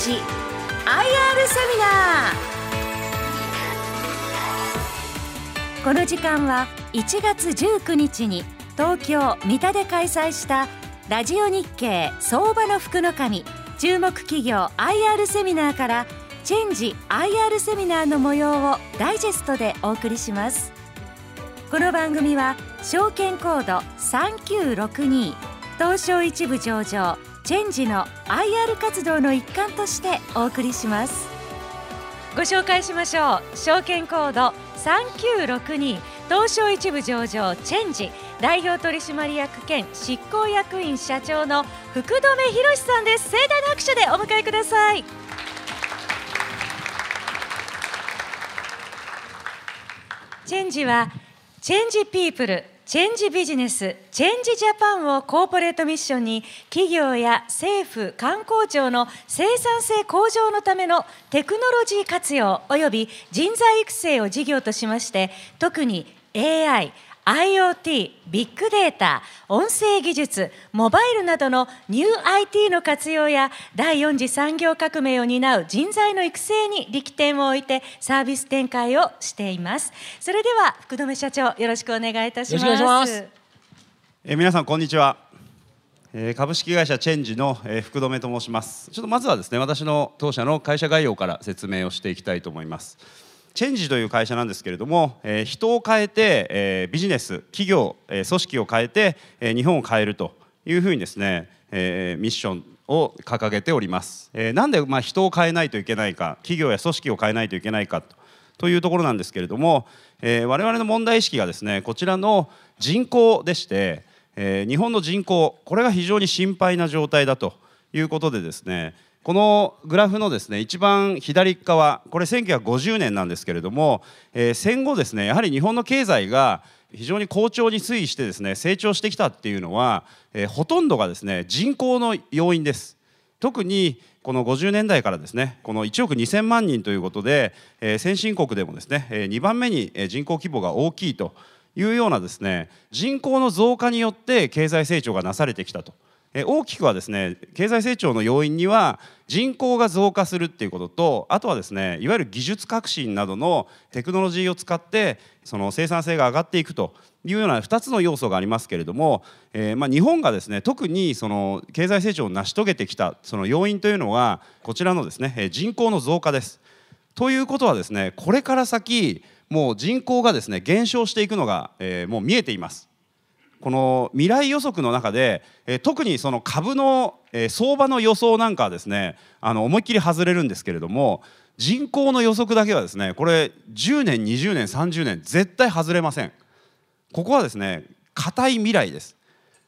ジ IR セミナー。この時間は1月19日に東京三田で開催したラジオ日経相場の福の神。注目企業 IR セミナーからチェンジ IR セミナーの模様をダイジェストでお送りします。この番組は証券コード3962東証一部上場チェンジの IR 活動の一環としてお送りします。ご紹介しましょう。証券コード3962東証一部上場。チェンジ。代表取締役兼執行役員社長の福留博さんです。盛大な拍手でお迎えください。チェンジはChange People。Change Business、Change Japan をコーポレートミッションに企業や政府、観光庁の生産性向上のためのテクノロジー活用及び人材育成を事業としまして特に AI、IoT、ビッグデータ、音声技術、モバイルなどのニュー IT の活用や第4次産業革命を担う人材の育成に力点を置いてサービス展開をしています。それでは福留社長よろしくお願いいたします。ますえ皆さんこんにちは。え株式会社チェンジの、え福留と申します。ちょっとまずはですね私の当社の会社概要から説明をしていきたいと思います。チェンジという会社なんですけれども、えー、人を変えて、えー、ビジネス企業、えー、組織を変えて、えー、日本を変えるというふうにですね、えー、ミッションを掲げております、えー、なんでまあ人を変えないといけないか企業や組織を変えないといけないかというところなんですけれども、えー、我々の問題意識がですねこちらの人口でして、えー、日本の人口これが非常に心配な状態だということでですねこのグラフのですね一番左側これ1950年なんですけれども、えー、戦後ですねやはり日本の経済が非常に好調に推移してですね成長してきたっていうのは、えー、ほとんどがですね人口の要因です特にこの50年代からですねこの1億2000万人ということで、えー、先進国でもですね2番目に人口規模が大きいというようなですね人口の増加によって経済成長がなされてきたと。大きくはですね経済成長の要因には人口が増加するっていうこととあとはですねいわゆる技術革新などのテクノロジーを使ってその生産性が上がっていくというような2つの要素がありますけれども、えー、まあ日本がですね特にその経済成長を成し遂げてきたその要因というのはこちらのですね人口の増加です。ということはですねこれから先もう人口がですね減少していくのが、えー、もう見えています。この未来予測の中で、え、特にその株の、え、相場の予想なんかはですねあの思いっきり外れるんですけれども人口の予測だけはですねこれ10年20年30年絶対外れません。ここはですね硬い未来です。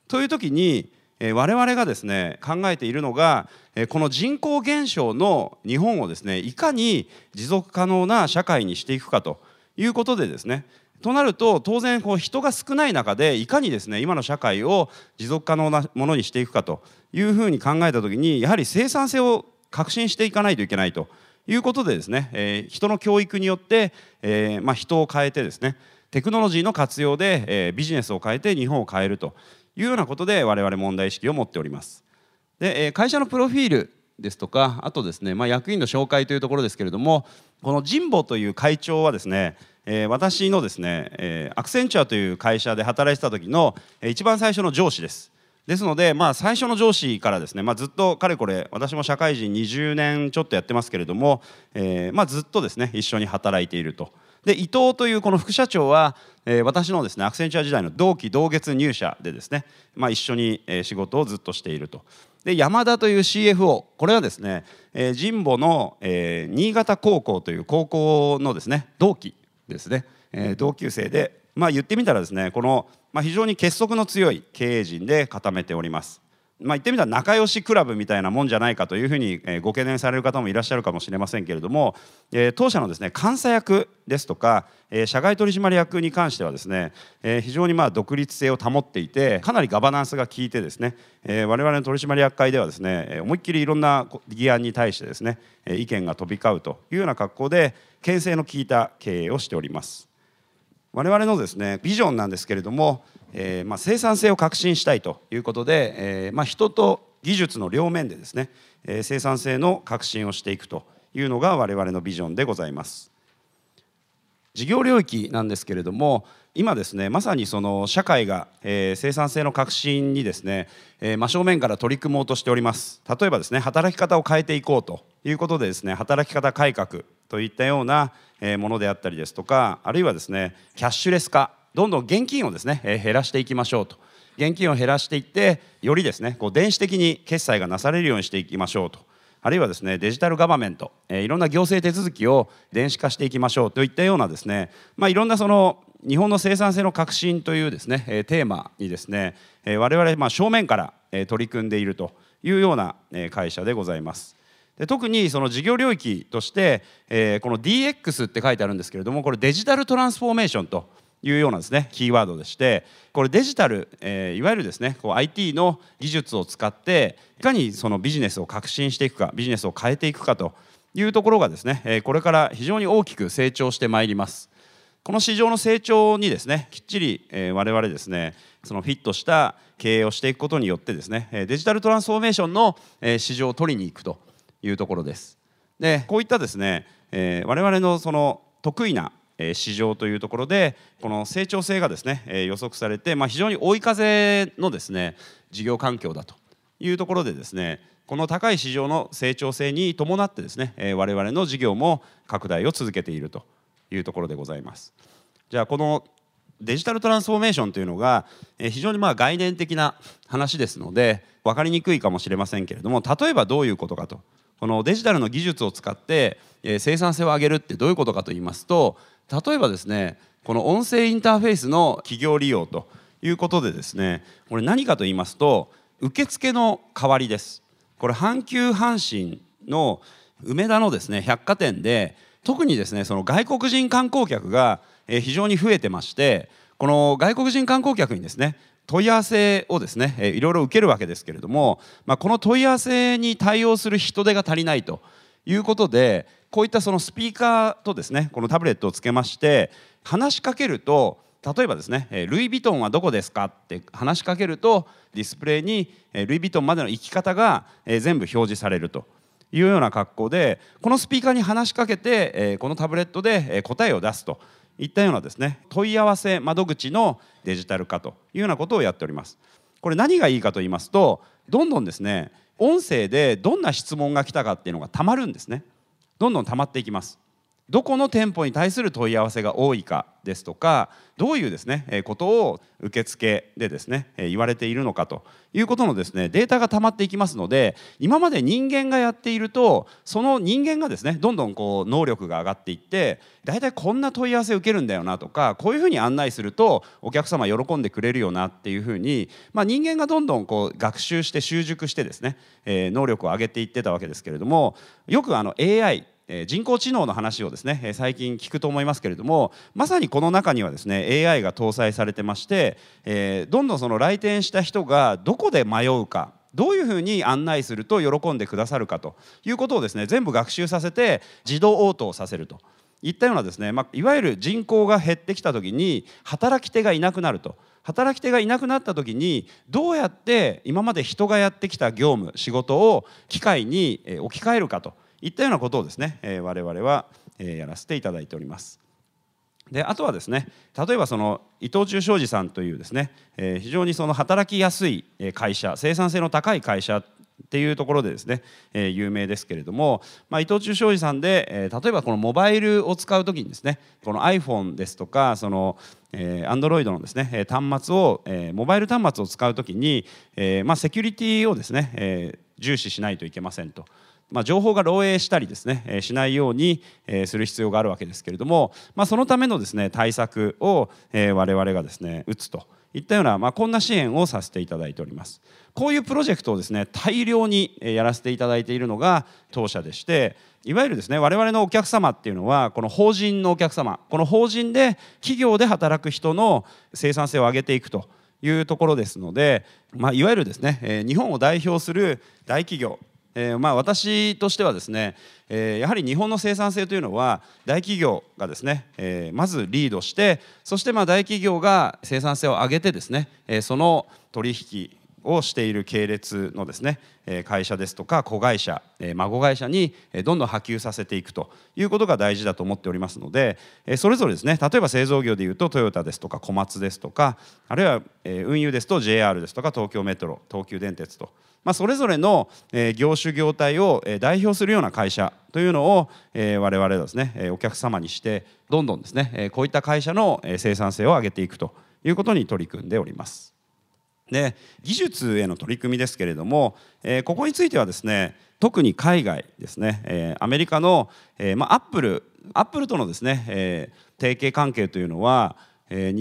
という時に、えー、我々がですね考えているのが、え、この人口減少の日本をですねいかに持続可能な社会にしていくかということでですねとなると当然こう人が少ない中でいかにですね今の社会を持続可能なものにしていくかというふうに考えた時にやはり生産性を革新していかないといけないということでですね、えー、人の教育によって、えーまあ、人を変えてですねテクノロジーの活用で、えー、ビジネスを変えて日本を変えるというようなことで我々問題意識を持っております。で、えー、会社のプロフィールですとかあとですね、まあ、役員の紹介というところですけれどもこの神保という会長はですねえー、私のですね、えー、アクセンチュアという会社で働いてた時の、えー、一番最初の上司です。ですので、まあ、最初の上司からですね、まあ、ずっとかれこれ私も社会人20年ちょっとやってますけれども、えーまあ、ずっとですね一緒に働いていると。で伊藤というこの副社長は、えー、私のですねアクセンチュア時代の同期同月入社でですね、まあ、一緒に、えー、仕事をずっとしていると。で山田という CFO これはですね、えー、神保の、えー、新潟高校という高校のですね同期ですね、えー、同級生で、まあ、言ってみたらですねこの、まあ、非常に結束の強い経営陣で固めております。まあ、言ってみたら仲良しクラブみたいなもんじゃないかというふうにご懸念される方もいらっしゃるかもしれませんけれども、え、当社のですね監査役ですとか、え、社外取締役に関してはですね、え、非常にまあ独立性を保っていてかなりガバナンスが効いてですね、え、我々の取締役会ではですね思いっきりいろんな議案に対してですね意見が飛び交うというような格好で牽制の効いた経営をしております。我々のですねビジョンなんですけれども、えー、まあ生産性を革新したいということで、えー、まあ人と技術の両面でですね、え生産性の革新をしていくというのが我々のビジョンでございます。事業領域なんですけれども今ですねまさにその社会が、えー、生産性の革新にですね、えー、真正面から取り組もうとしております。例えばですね働き方を変えていこうということでですね働き方改革といったようなものであったりですとかあるいはですねキャッシュレス化どんどん現金をですね、えー、減らしていきましょうと現金を減らしていってよりですねこう電子的に決済がなされるようにしていきましょうとあるいはですねデジタルガバメント、えー、いろんな行政手続きを電子化していきましょうといったようなですね、まあ、いろんなその日本の生産性の革新というですね、えー、テーマにですね、えー、我々まあ正面から、えー、取り組んでいるというような、えー、会社でございます。で特にその事業領域として、えー、この DX って書いてあるんですけれどもこれデジタルトランスフォーメーションというようなですねキーワードでしてこれデジタル、えー、いわゆるですねこう IT の技術を使っていかにそのビジネスを革新していくかビジネスを変えていくかというところがですね、えー、これから非常に大きく成長してまいります。この市場の成長にですねきっちり、えー、我々ですねそのフィットした経営をしていくことによってですねデジタルトランスフォーメーションの市場を取りに行くというところです。でこういったですね、えー、我々のその得意な市場というところでこの成長性がですね予測されて、まあ、非常に追い風のですね事業環境だというところでですねこの高い市場の成長性に伴ってですね我々の事業も拡大を続けているというところでございます。じゃあこのデジタルトランスフォーメーションというのが非常にまあ概念的な話ですので分かりにくいかもしれませんけれども例えばどういうことかとこのデジタルの技術を使って生産性を上げるってどういうことかと言いますと例えばですねこの音声インターフェースの企業利用ということでですねこれ何かと言いますと受付の代わりです。これ阪急阪神の梅田のですね百貨店で特にですねその外国人観光客が非常に増えてましてこの外国人観光客にですね問い合わせをですねいろいろ受けるわけですけれども、まあ、この問い合わせに対応する人手が足りないということでこういったそのスピーカーとですねこのタブレットをつけまして話しかけると例えばですね「ルイ・ヴィトンはどこですか?」って話しかけるとディスプレイにルイ・ヴィトンまでの行き方が全部表示されるというような格好でこのスピーカーに話しかけてこのタブレットで答えを出すといったようなですね問い合わせ窓口のデジタル化というようなことをやっております。これ何がいいかと言いますとどんどんですね音声でどんな質問が来たかっていうのがたまるんですねどんどんたまっていきますどこの店舗に対する問い合わせが多いかですとかどういうですね、えことを受付でですね、え言われているのかということのですねデータが溜まっていきますので今まで人間がやっているとその人間がですねどんどんこう能力が上がっていって大体こんな問い合わせ受けるんだよなとかこういうふうに案内するとお客様喜んでくれるよなっていうふうに、まあ、人間がどんどんこう学習して習熟してですね、え能力を上げていってたわけですけれどもよくあの AI 人工知能の話をですね最近聞くと思いますけれどもまさにこの中にはですね AI が搭載されてまして、えどんどんその来店した人がどこで迷うかどういうふうに案内すると喜んでくださるかということをですね全部学習させて自動応答させるといったようなですね、まあ、いわゆる人口が減ってきた時に働き手がいなくなると。働き手がいなくなった時にどうやって今まで人がやってきた業務仕事を機械に置き換えるかといったようなことをですね、えー、我々は、えー、やらせていただいております。であとはですね例えばその伊藤忠商事さんというですね、えー、非常にその働きやすい会社生産性の高い会社っていうところでですね、えー、有名ですけれども、まあ、伊藤忠商事さんで、えー、例えばこのモバイルを使う時にですねこの iPhone ですとかその、えー、Android のですね端末を、えー、モバイル端末を使う時に、えーまあ、セキュリティをですね、えー、重視しないといけませんと。まあ、情報が漏洩したりですね、えしないように、えする必要があるわけですけれども、まあ、そのためのですね対策を、え我々がですね打つといったような、まあ、こんな支援をさせていただいております。こういうプロジェクトをですね大量にやらせていただいているのが当社でしていわゆるですね我々のお客様っていうのはこの法人のお客様この法人で企業で働く人の生産性を上げていくというところですので、まあ、いわゆるですね日本を代表する大企業えー、まあ私としてはですね、えー、やはり日本の生産性というのは大企業がですね、えー、まずリードしてそしてまあ大企業が生産性を上げてですね、えー、その取引をしている系列のですね会社ですとか子会社孫会社にどんどん波及させていくということが大事だと思っておりますのでそれぞれですね例えば製造業でいうとトヨタですとか小松ですとかあるいは運輸ですと JR ですとか東京メトロ東急電鉄と、まあ、それぞれの業種業態を代表するような会社というのを我々ですねお客様にしてどんどんですねこういった会社の生産性を上げていくということに取り組んでおります。で技術への取り組みですけれども、えー、ここについてはですね特に海外ですね、えー、アメリカの、えーま、アップルアップルとのですね、えー、提携関係というのは、えー、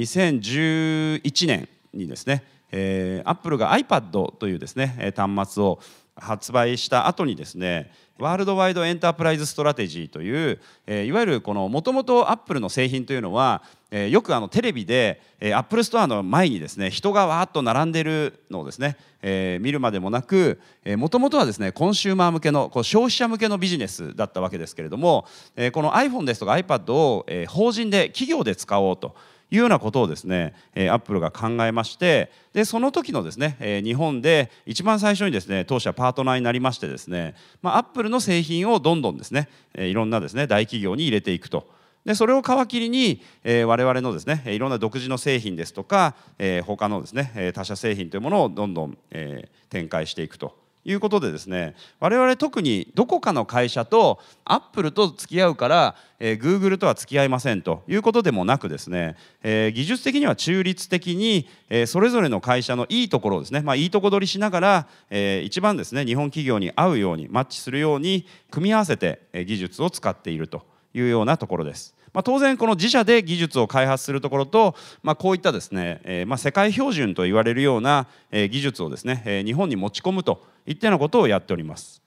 2011年にですね、えー、アップルが iPad というですね端末を発売した後にですね Worldwide Enterprise Strategy という、えー、いわゆるこのもともとアップルの製品というのは、えー、よくあのテレビで、えー、アップルストアの前にですね人がわーっと並んでるのをですね、えー、見るまでもなくもともとはですねコンシューマー向けのこう消費者向けのビジネスだったわけですけれども、えー、この iPhone ですとか iPad を、えー、法人で企業で使おうと。いうようなことをですね、え、アップルが考えましてでその時のですね、え、日本で一番最初にですね当社パートナーになりましてですね、ま、アップルの製品をどんどんですね、え、いろんなですね大企業に入れていくと。でそれを皮切りに、えー、我々のですねいろんな独自の製品ですとか、えー、他のですね他社製品というものをどんどん、えー、展開していくということでですね我々特にどこかの会社とアップルと付き合うから、えー、グーグルとは付き合いませんということでもなくですね、えー、技術的には中立的に、えー、それぞれの会社のいいところをですね、まあ、いいとこ取りしながら、えー、一番ですね日本企業に合うようにマッチするように組み合わせて、えー、技術を使っているというようなところです。まあ、当然この自社で技術を開発するところと、まあ、こういったですね、えー、まあ世界標準と言われるような、えー、技術をですね、えー、日本に持ち込むと一定のことをやっております。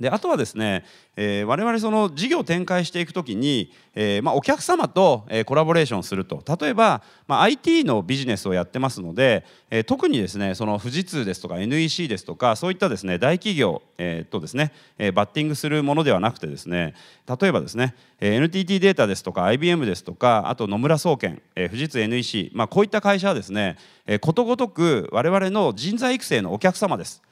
であとはですね、えー、我々その事業を展開していくときに、えーまあ、お客様と、え、コラボレーションすると例えば、まあ、IT のビジネスをやってますので、えー、特にですねその富士通ですとか NEC ですとかそういったですね大企業、えー、とですね、え、バッティングするものではなくてですね例えばですね、え、NTT データですとか IBM ですとかあと野村総研、え、富士通 NEC、まあ、こういった会社はですね、え、ことごとく我々の人材育成のお客様です。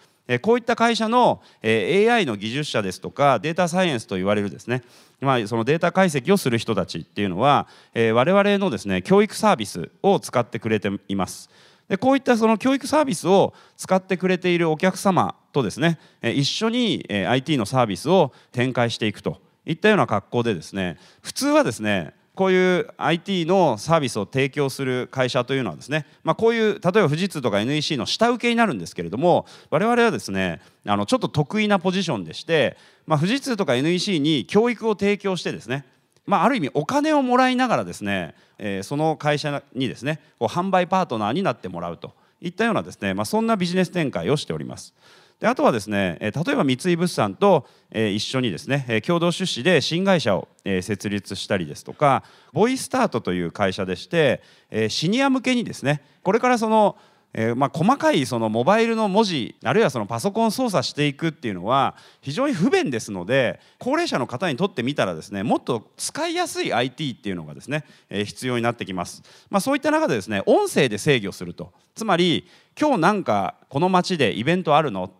こういった会社の AI の技術者ですとかデータサイエンスと言われるですねまあ、そのデータ解析をする人たちっていうのは、え、我々のですね教育サービスを使ってくれています。でこういったその教育サービスを使ってくれているお客様とですね一緒に IT のサービスを展開していくといったような格好でですね普通はですねこういう IT のサービスを提供する会社というのはですね、まあ、こういう例えば富士通とか NEC の下請けになるんですけれども我々はですねあのちょっと得意なポジションでして、まあ、富士通とか NEC に教育を提供してですねまあ、ある意味お金をもらいながらですね、えー、その会社にですねこう販売パートナーになってもらうといったようなですね、まあ、そんなビジネス展開をしております。であとはですね例えば三井物産と一緒にですね共同出資で新会社を設立したりですとかボイスタートという会社でしてシニア向けにですねこれからそのえー、まあ、細かいそのモバイルの文字あるいはそのパソコン操作していくっていうのは非常に不便ですので高齢者の方にとってみたらですねもっと使いやすい IT っていうのがですね、えー、必要になってきます、まあ、そういった中でですね音声で制御すると。つまり今日なんかこの街でイベントあるの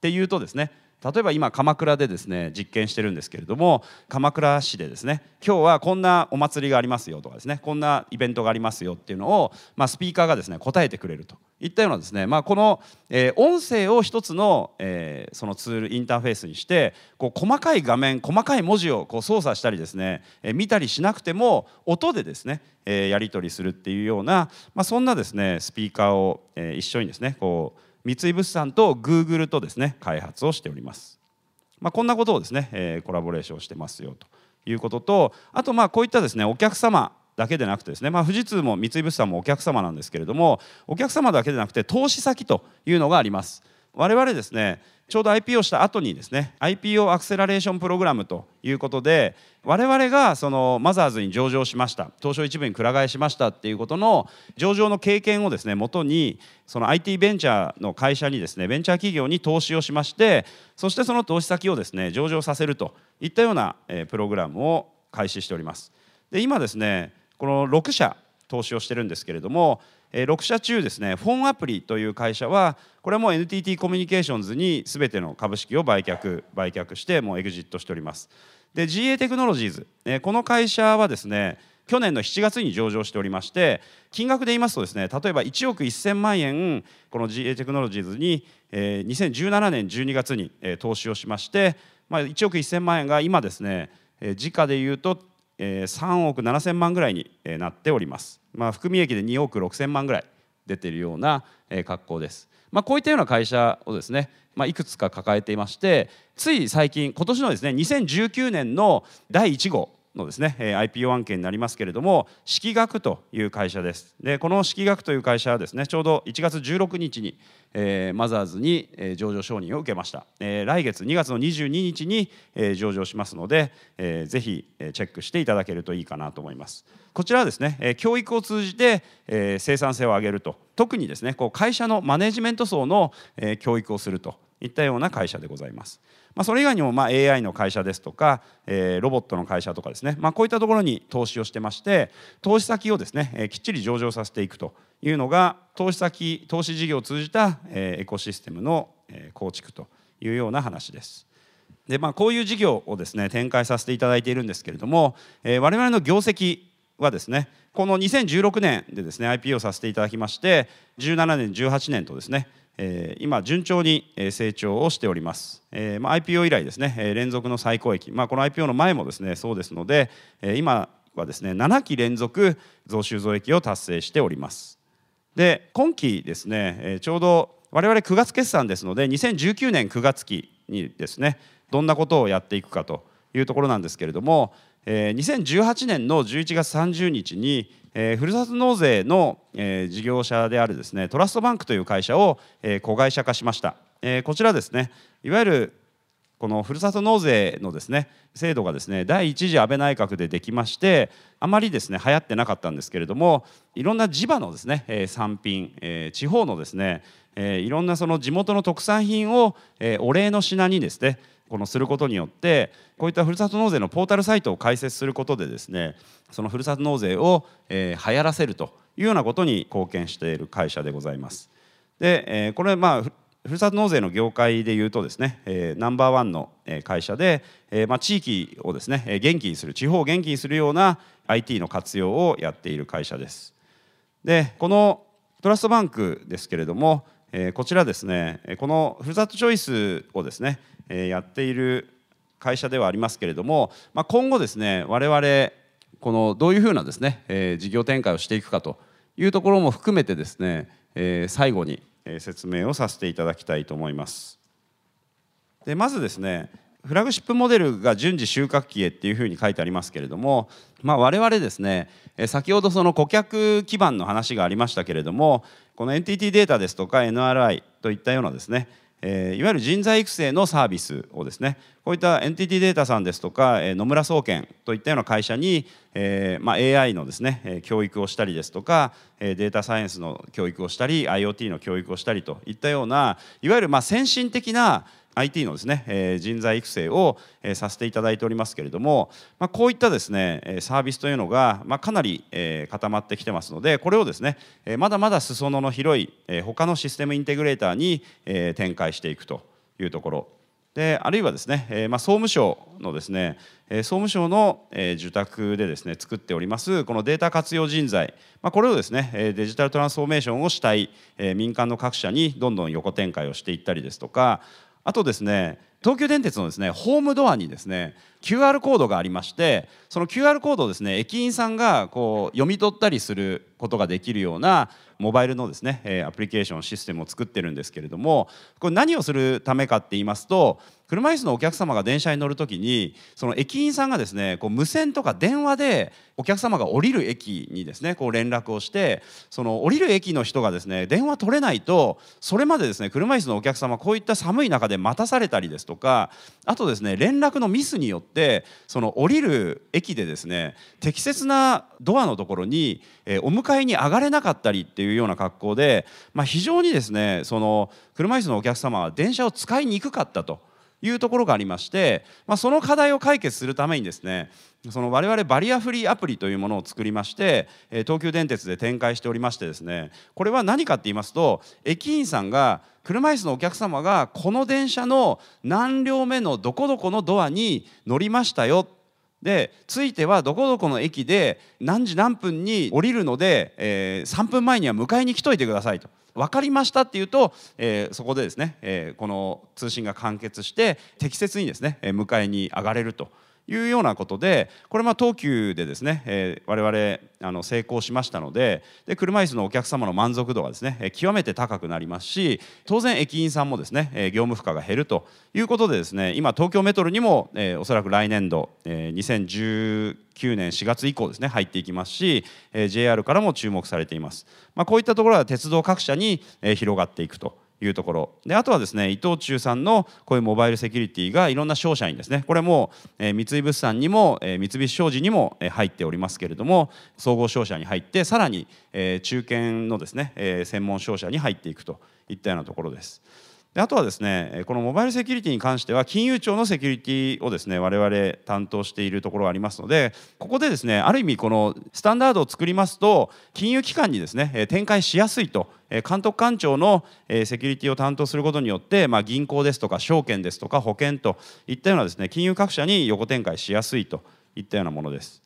っていうとですね例えば今鎌倉でですね実験してるんですけれども鎌倉市でですね今日はこんなお祭りがありますよとかですねこんなイベントがありますよっていうのを、まあ、スピーカーがですね答えてくれると。いったようなですね、まあ、この、えー、音声を一つの、えー、そのツールインターフェースにしてこう細かい画面細かい文字をこう操作したりですね、えー、見たりしなくても音でですね、え、やり取りするっていうような、まあ、そんなですねスピーカーを、え、一緒にですねこう三井物産とグーグルとですね開発をしております。まあ、こんなことをですね、えー、コラボレーションしてますよということとあとまあこういったですねお客様だけでなくてですね、まあ、富士通も三井物産もお客様なんですけれどもお客様だけでなくて投資先というのがあります。我々ですねちょうど IPO した後にですね IPO アクセラレーションプログラムということで我々がそのマザーズに上場しました東証一部にくら替えしましたっていうことの上場の経験をですねもとにその IT ベンチャーの会社にですねベンチャー企業に投資をしましてそしてその投資先をですね上場させるといったようなプログラムを開始しております。で今ですねこの6社投資をしてるんですけれども6社中ですねフォンアプリという会社はこれはもう NTT コミュニケーションズに全ての株式を売却売却してもうエグジットしております。で GA テクノロジーズこの会社はですね去年の7月に上場しておりまして金額で言いますとですね例えば1億1000万円この GA テクノロジーズに2017年12月に投資をしましてまあ、1億1000万円が今ですね時価でいうと3億7000万ぐらいになっております、まあ、含み益で2億6000万ぐらい出ているような格好です、まあ、こういったような会社をですね、まあ、いくつか抱えていましてつい最近今年のですね2019年の第1号のですね IPO 案件になりますけれども式学という会社です。でこの式学という会社はですねちょうど1月16日に、えー、マザーズに、えー、上場承認を受けました、えー、来月2月の22日に、えー、上場しますので、えー、ぜひチェックしていただけるといいかなと思います。こちらはですね、えー、教育を通じて、えー、生産性を上げると。特にですねこう会社のマネジメント層の、えー、教育をするといったような会社でございます。まあ、それ以外にもまあ AI の会社ですとか、えー、ロボットの会社とかですね、まあ、こういったところに投資をしてまして投資先をですね、えー、きっちり上場させていくというのが投資先投資事業を通じた、えー、エコシステムの、えー、構築というような話です。でまあ、こういう事業をですね展開させていただいているんですけれども、えー、我々の業績はですねこの2016年でですね IPO させていただきまして17年18年とですねえ今順調に成長をしております、えまあ IPO 以来ですね連続の最高益、まあ、この IPO の前もですねそうですので今はですね7期連続増収増益を達成しております。で今期ですねちょうど我々9月決算ですので2019年9月期にですねどんなことをやっていくかというところなんですけれども2018年の11月30日にえー、ふるさと納税の、えー、事業者であるですねトラストバンクという会社を、えー、子会社化しました、え、こちらですねいわゆるこのふるさと納税のですね制度がですね第一次安倍内閣でできましてあまりですね流行ってなかったんですけれどもいろんな地場のですね、え、産品、え、地方のですね、え、いろんなその地元の特産品を、え、お礼の品にですねこのすることによってこういったふるさと納税のポータルサイトを開設することでですねそのふるさと納税を、えー、流行らせるというようなことに貢献している会社でございます。で、えー、これまあふるさと納税の業界でいうとですね、えー、ナンバーワンの会社で、えーまあ、地域をですね元気にする地方を元気にするような IT の活用をやっている会社です。でこのトラストバンクですけれども、え、こちらですねこのふるさとチョイスをですねえやっている会社ではありますけれども、まあ、今後ですね我々このどういうふうなですね、え事業展開をしていくかというところも含めてですね、え最後に説明をさせていただきたいと思います。でまずですねフラグシップモデルが順次収穫期へっていうふうに書いてありますけれども、まあ、我々ですね先ほどその顧客基盤の話がありましたけれどもこの NTT データですとか NRI といったようなですねえ、いわゆる人材育成のサービスをですねこういった NTT データさんですとか、え、野村総研といったような会社に、えまあ、AI のですね、教育をしたりですとか、え、データサイエンスの教育をしたり IoT の教育をしたりといったようないわゆるまあ先進的な IT のですね、え、人材育成を、え、させていただいておりますけれども、まあ、こういったですねサービスというのが、まあ、かなり、え、固まってきてますのでこれをですね、え、まだまだ裾野の広い、え、他のシステムインテグレーターに、え、展開していくというところ。であるいはですね、えまあ、総務省のですね総務省の、え、受託でですね作っておりますこのデータ活用人材、まあ、これをですねデジタルトランスフォーメーションをしたい、え、民間の各社にどんどん横展開をしていったりですとかあとですね東急電鉄のですねホームドアにですね QR コードがありましてその QR コードをですね駅員さんがこう読み取ったりすることができるようなモバイルのですねアプリケーションシステムを作ってるんですけれどもこれ何をするためかって言いますと車椅子のお客様が電車に乗る時にその駅員さんがですねこう無線とか電話でお客様が降りる駅にですねこう連絡をしてその降りる駅の人がですね電話取れないとそれまでですね車椅子のお客様こういった寒い中で待たされたりですとかあとですね連絡のミスによってその降りる駅でですね適切なドアのところに、えお迎えに上がれなかったりっていうような格好で、まあ、非常にですねその車椅子のお客様は電車を使いにくかったと。いうところがありまして、まあ、その課題を解決するためにですねその我々バリアフリーアプリというものを作りまして東急電鉄で展開しておりましてですねこれは何かって言いますと駅員さんが車椅子のお客様がこの電車の何両目のどこどこのドアに乗りましたよ。でついてはどこどこの駅で何時何分に降りるので、えー、3分前には迎えに来といてくださいと。分かりましたっていうと、えー、そこでですね、えー、この通信が完結して適切にですね迎えに上がれると。いうようなことでこれま東急でですね、えー、我々あの成功しましたのでで車椅子のお客様の満足度がですね、え極めて高くなりますし当然駅員さんもですね、え業務負荷が減るということでですね今東京メトロにも、えー、おそらく来年度、えー、2019年4月以降ですね入っていきますし、えー、JR からも注目されています、まあ、こういったところは鉄道各社に、えー、広がっていくと。いうところであとはですね伊藤忠さんのこういうモバイルセキュリティがいろんな商社にですねこれも、えー、三井物産にも、えー、三菱商事にも、えー、入っておりますけれども総合商社に入ってさらに、えー、中堅のですね、えー、専門商社に入っていくといったようなところです。であとはですねこのモバイルセキュリティに関しては金融庁のセキュリティをですね我々担当しているところがありますのでここでですねある意味このスタンダードを作りますと金融機関にですね展開しやすいと監督官庁のセキュリティを担当することによって、まあ、銀行ですとか証券ですとか保険といったようなですね金融各社に横展開しやすいといったようなものです。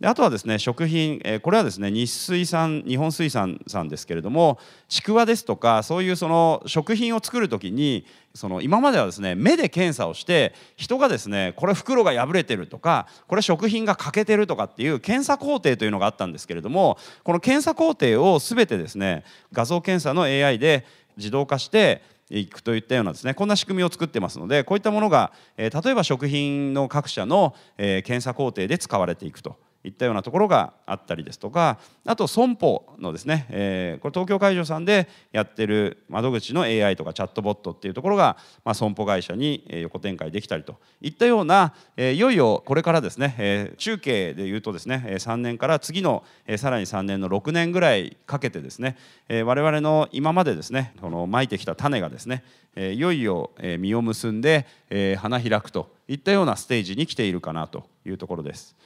であとはですね食品、えこれはですね日水産日本水産さんですけれどもちくわですとかそういうその食品を作る時にその今まではですね目で検査をして人がですねこれ袋が破れてるとかこれ食品が欠けてるとかっていう検査工程というのがあったんですけれどもこの検査工程を全てですね画像検査の AI で自動化していくといったようなですねこんな仕組みを作ってますのでこういったものが、え例えば食品の各社の、え検査工程で使われていくと。いったようなところがあったりですとかあと損保のですね、えー、これ東京海上さんでやってる窓口の AI とかチャットボットっていうところが、まあ、損保会社に横展開できたりといったような、えー、いよいよこれからですね、えー、中継でいうとですね3年から次の、えー、さらに3年の6年ぐらいかけてですね、えー、我々の今までですねこのまいてきた種がですね、えー、いよいよ実を結んで、えー、花開くといったようなステージに来ているかなというところです。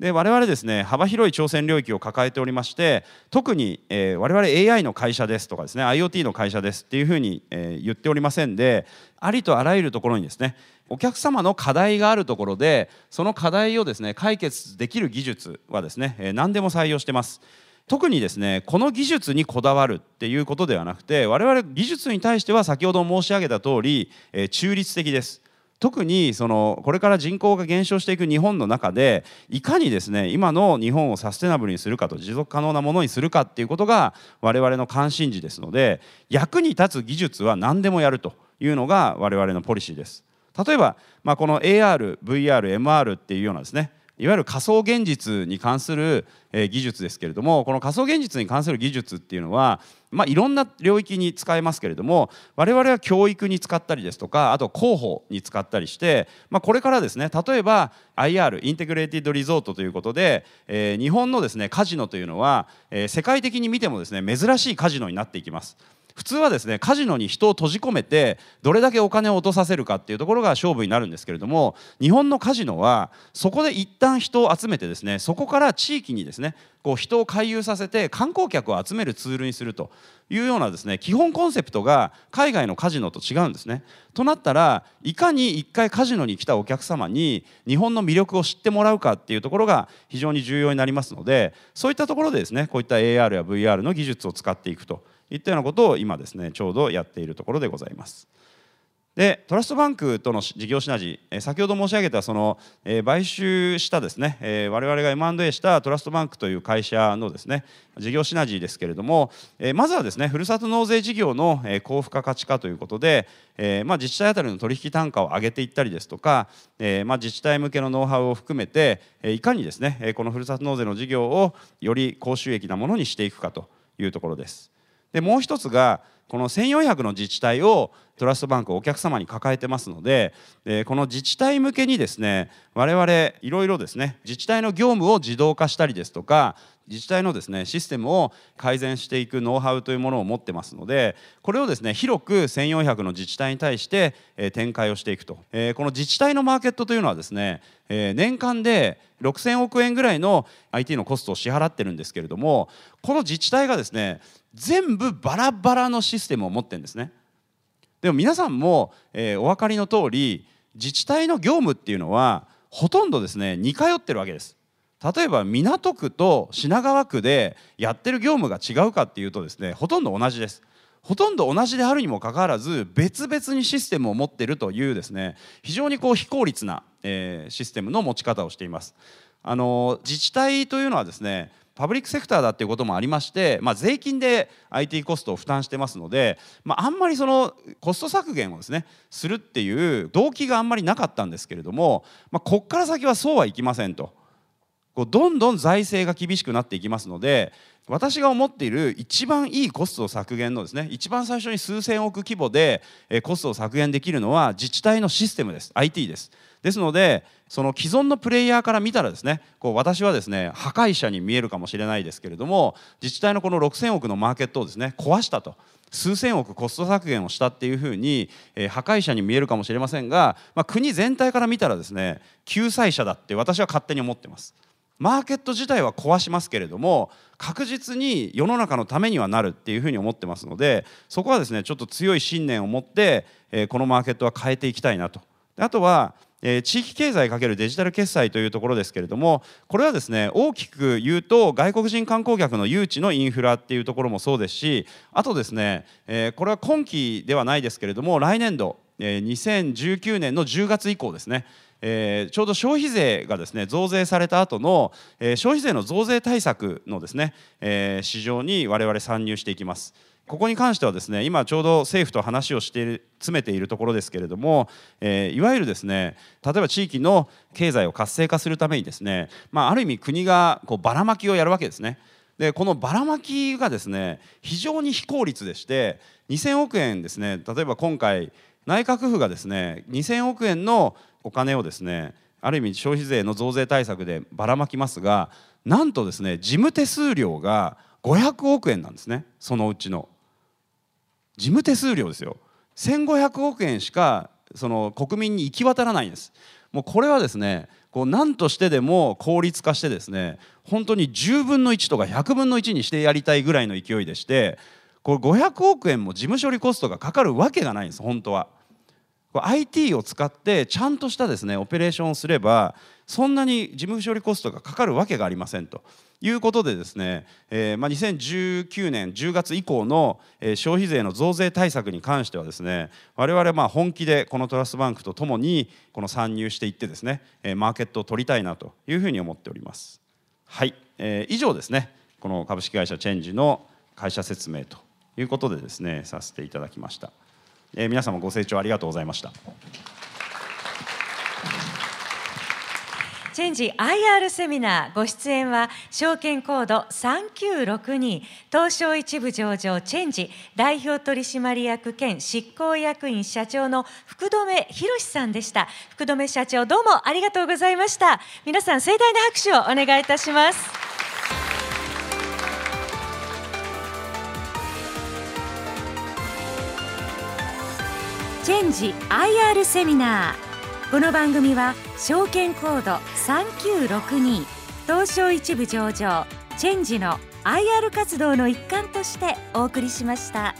で我々ですね幅広い挑戦領域を抱えておりまして特に、えー、我々 AI の会社ですとかですね IoT の会社ですっていうふうに、えー、言っておりませんでありとあらゆるところにですねお客様の課題があるところでその課題をですね解決できる技術はですね、えー、何でも採用してます。特にですねこの技術にこだわるっていうことではなくて我々技術に対しては先ほど申し上げた通り、えー、中立的です特にそのこれから人口が減少していく日本の中でいかにですね今の日本をサステナブルにするかと持続可能なものにするかっていうことが我々の関心事ですので役に立つ技術は何でもやるというのが我々のポリシーです。例えば、まあ、この AR、VR、MR っていうようなですねいわゆる仮想現実に関する技術ですけれどもこの仮想現実に関する技術っていうのは、まあ、いろんな領域に使えますけれども我々は教育に使ったりですとかあと広報に使ったりして、まあ、これからですね例えば IR Integrated Resort ということで、えー、日本のですねカジノというのは、えー、世界的に見てもですね珍しいカジノになっていきます。普通はですねカジノに人を閉じ込めてどれだけお金を落とさせるかっていうところが勝負になるんですけれども日本のカジノはそこで一旦人を集めてですねそこから地域にですねこう人を回遊させて観光客を集めるツールにするというようなですね基本コンセプトが海外のカジノと違うんですね。となったらいかに一回カジノに来たお客様に日本の魅力を知ってもらうかっていうところが非常に重要になりますのでそういったところでですねこういった AR や VR の技術を使っていくといったようなことを今ですねちょうどやっているところでございます。でトラストバンクとの事業シナジーえ先ほど申し上げたその、え、買収したですね、えー、我々が M&A したトラストバンクという会社のですね事業シナジーですけれども、え、まずはですねふるさと納税事業の、え、高付加価値化ということで、えまあ、自治体当たりの取引単価を上げていったりですとか、えまあ、自治体向けのノウハウを含めて、え、いかにですねこのふるさと納税の事業をより高収益なものにしていくかというところです。でもう一つがこの1400の自治体をトラストバンクお客様に抱えてますので、えこの自治体向けにですね我々いろいろですね自治体の業務を自動化したりですとか自治体のですねシステムを改善していくノウハウというものを持ってますのでこれをですね広く1400の自治体に対して、え展開をしていくと、えこの自治体のマーケットというのはですね、え年間で6000億円ぐらいの IT のコストを支払ってるんですけれどもこの自治体がですね全部バラバラのシステムを持ってるんですね。でも皆さんも、えお分かりの通り自治体の業務っていうのはほとんどですね似通ってるわけです。例えば港区と品川区でやってる業務が違うかっていうとですねほとんど同じです。ほとんど同じであるにもかかわらず別々にシステムを持ってるというですね非常にこう非効率な、えー、システムの持ち方をしています。あの自治体というのはですねパブリックセクターだっていうこともありまして、まあ、税金で IT コストを負担してますので、まあ、あんまりそのコスト削減をですねするっていう動機があんまりなかったんですけれども、まあ、こっから先はそうはいきませんと。こうどんどん財政が厳しくなっていきますので私が思っている一番いいコスト削減のですね一番最初に数千億規模でコストを削減できるのは自治体のシステムです IT ですですのでその既存のプレイヤーから見たらですねこう私はですね破壊者に見えるかもしれないですけれども自治体のこの6000億のマーケットをですね壊したと数千億コスト削減をしたっていうふうに、えー、破壊者に見えるかもしれませんが、まあ、国全体から見たらですね救済者だって私は勝手に思ってます。マーケット自体は壊しますけれども確実に世の中のためにはなるっていうふうに思ってますのでそこはですねちょっと強い信念を持って、えー、このマーケットは変えていきたいなとあとは地域経済×デジタル決済というところですけれどもこれはですね大きく言うと外国人観光客の誘致のインフラっていうところもそうですしあとですね、これは今期ではないですけれども来年度、え2019年の10月以降ですねえー、ちょうど消費税がですね増税された後の、えー、消費税の増税対策のですね、えー、市場に我々参入していきます。ここに関してはですね今ちょうど政府と話をしている詰めているところですけれども、えー、いわゆるですね例えば地域の経済を活性化するためにですね、まあ、ある意味国がこうばらまきをやるわけですね。でこのばらまきがですね非常に非効率でして2000億円ですね例えば今回内閣府がですね2000億円のお金をですねある意味消費税の増税対策でばらまきますがなんとですね事務手数料が500億円なんですねそのうちの事務手数料ですよ。1500億円しかその国民に行き渡らないんです。もうこれはですねこう何としてでも効率化してですね本当に10分の1とか100分の1にしてやりたいぐらいの勢いでしてこれ500億円も事務処理コストがかかるわけがないんです本当は。IT を使ってちゃんとしたですねオペレーションをすればそんなに事務処理コストがかかるわけがありませんと。いうことでですね、えーまあ、2019年10月以降の、えー、消費税の増税対策に関してはですね我々まあ本気でこのトラストバンクとともにこの参入していってですね、えー、マーケットを取りたいなというふうに思っております。はい、えー、以上ですねこの株式会社チェンジの会社説明ということでですねさせていただきました。えー、皆様ご清聴ありがとうございました。チェンジ IR セミナーご出演は証券コード3962東証一部上場チェンジ代表取締役兼執行役員社長の福留博さんでした。福留社長どうもありがとうございました。皆さん盛大な拍手をお願いいたします。チェンジ IR セミナー。この番組は証券コード3962東証一部上場チェンジの IR 活動の一環としてお送りしました。